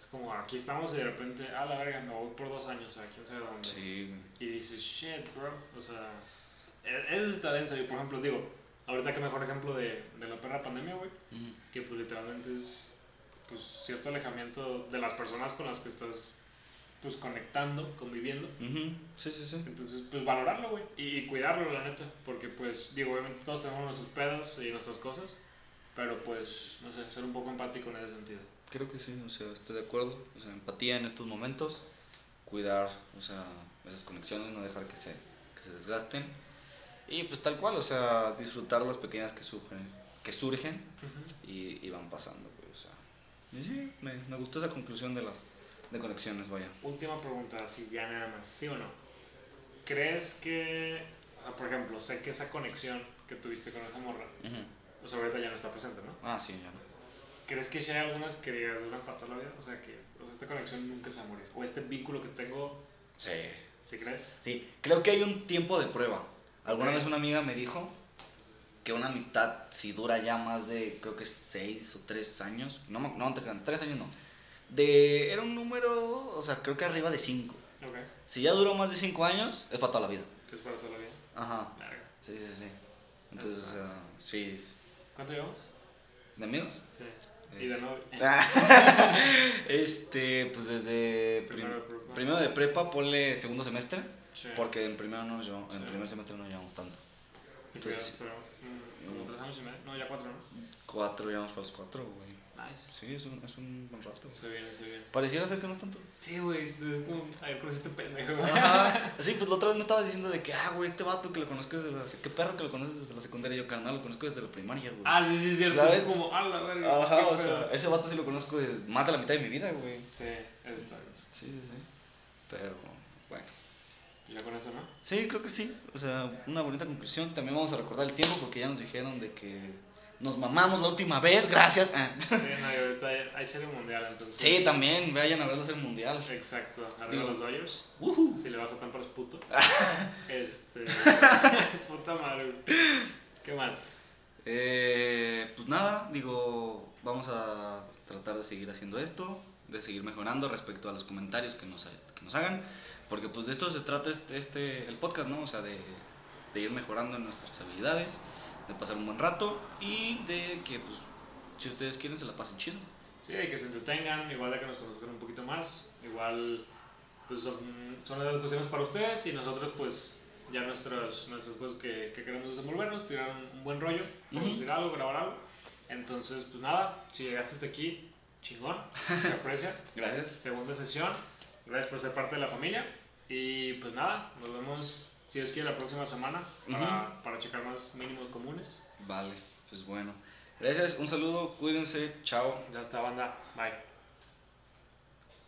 es como aquí estamos y de repente, a la verga, me voy por dos años a quién sabe dónde. Sí. Y dices, shit, bro. O sea, e- eso está denso. Y por ejemplo, digo, ahorita que mejor ejemplo de, de la perra pandemia, güey, que pues literalmente es pues cierto alejamiento de las personas con las que estás pues conectando, conviviendo. Ujú. Sí, sí, sí. Entonces, pues valorarlo, güey, y, cuidarlo, la neta, porque pues, digo, obviamente todos tenemos nuestros pedos y nuestras cosas, pero pues, no sé, ser un poco empático en ese sentido. Creo que sí, o sea, estoy de acuerdo. O sea, empatía en estos momentos, cuidar, o sea, esas conexiones, no dejar que se, que se desgasten. Y pues tal cual, o sea, disfrutar las pequeñas que surgen, que surgen y, y van pasando, sea. Y sí, me, me gustó esa conclusión de las de conexiones, vaya. Última pregunta, así ya nada más, ¿sí o no? ¿Crees que, o sea, por ejemplo, sé que esa conexión que tuviste con esa morra, Ujú. o sea, ahorita ya no está presente, ¿no? Ah, sí, ya no. ¿Crees que si hay algunas que duran para toda la vida? O sea, que o sea, esta conexión nunca se va a morir. O este vínculo que tengo, Sí. ¿sí crees? Sí, creo que hay un tiempo de prueba. Alguna vez una amiga me dijo que una amistad, si dura ya más de, creo que seis o tres años, no, no tres años no, de, era un número, o sea, creo que arriba de cinco. Ok. Si ya duró más de cinco años, es para toda la vida. Es para toda la vida. Ajá, Verga. sí, sí, sí. Entonces, o sea, sí. ¿Cuánto llevamos? ¿De amigos? Sí. Y de Es- novio. este, pues desde prim- Primero de prepa. primero de prepa, ponle segundo semestre, Sí. porque en primero no llevamos- en Sí. primer semestre no llevamos tanto. Entonces- pero, mm, como tres años y medio. No, ya cuatro, ¿no? Cuatro, llevamos para los cuatro, güey. Nice. Sí, es un, es un buen rato. Se viene, se viene. Pareciera ser que no es tanto. Sí, güey. Es como, a ver, con este pendejo. Ajá. Sí, pues la otra vez me estabas diciendo de que, ah, güey, este vato que lo conozco desde la... Qué perro que lo conoces desde la secundaria. Yo, carnal, lo conozco desde la primaria, güey. Ah, sí, sí, cierto. ¿Sabes? Es como, a la verga. Ajá, o sea, ese vato sí lo conozco desde más de la mitad de mi vida, güey. Sí, eso está bien. Sí, sí, sí. Pero, bueno. Ya con eso, ¿no? Sí, creo que sí. O sea, una bonita conclusión. También vamos a recordar el tiempo porque ya nos dijeron de que nos mamamos la última vez, gracias. Ah. Sí, no, hay, serie mundial, entonces. Sí, también, vayan a verlo hacer el mundial. Exacto. Arriba los Dodgers. Ujú. Si le vas a Tampa es puto. este. puta madre. ¿Qué más? Eh, pues nada, digo, vamos a tratar de seguir haciendo esto, de seguir mejorando respecto a los comentarios que nos, que nos hagan, porque pues de esto se trata este, este el podcast, ¿no? O sea, de, de ir mejorando nuestras habilidades, de pasar un buen rato y de que, pues, si ustedes quieren, se la pasen chido. Sí, que se entretengan, igual de que nos conozcan un poquito más, igual pues son, son esas cuestiones para ustedes y nosotros pues ya nuestras, nuestras cosas que, que queremos desenvolvernos, tirar un, un buen rollo, producir algo, grabar algo. Entonces, pues nada, si llegaste hasta aquí, chingón, se aprecia. Gracias. Segunda sesión, gracias por ser parte de la familia. Y pues nada, nos vemos, si Dios quiere, la próxima semana para, para checar más mínimos comunes. Vale, pues bueno. Gracias, un saludo, cuídense, chao. Ya está, banda, bye.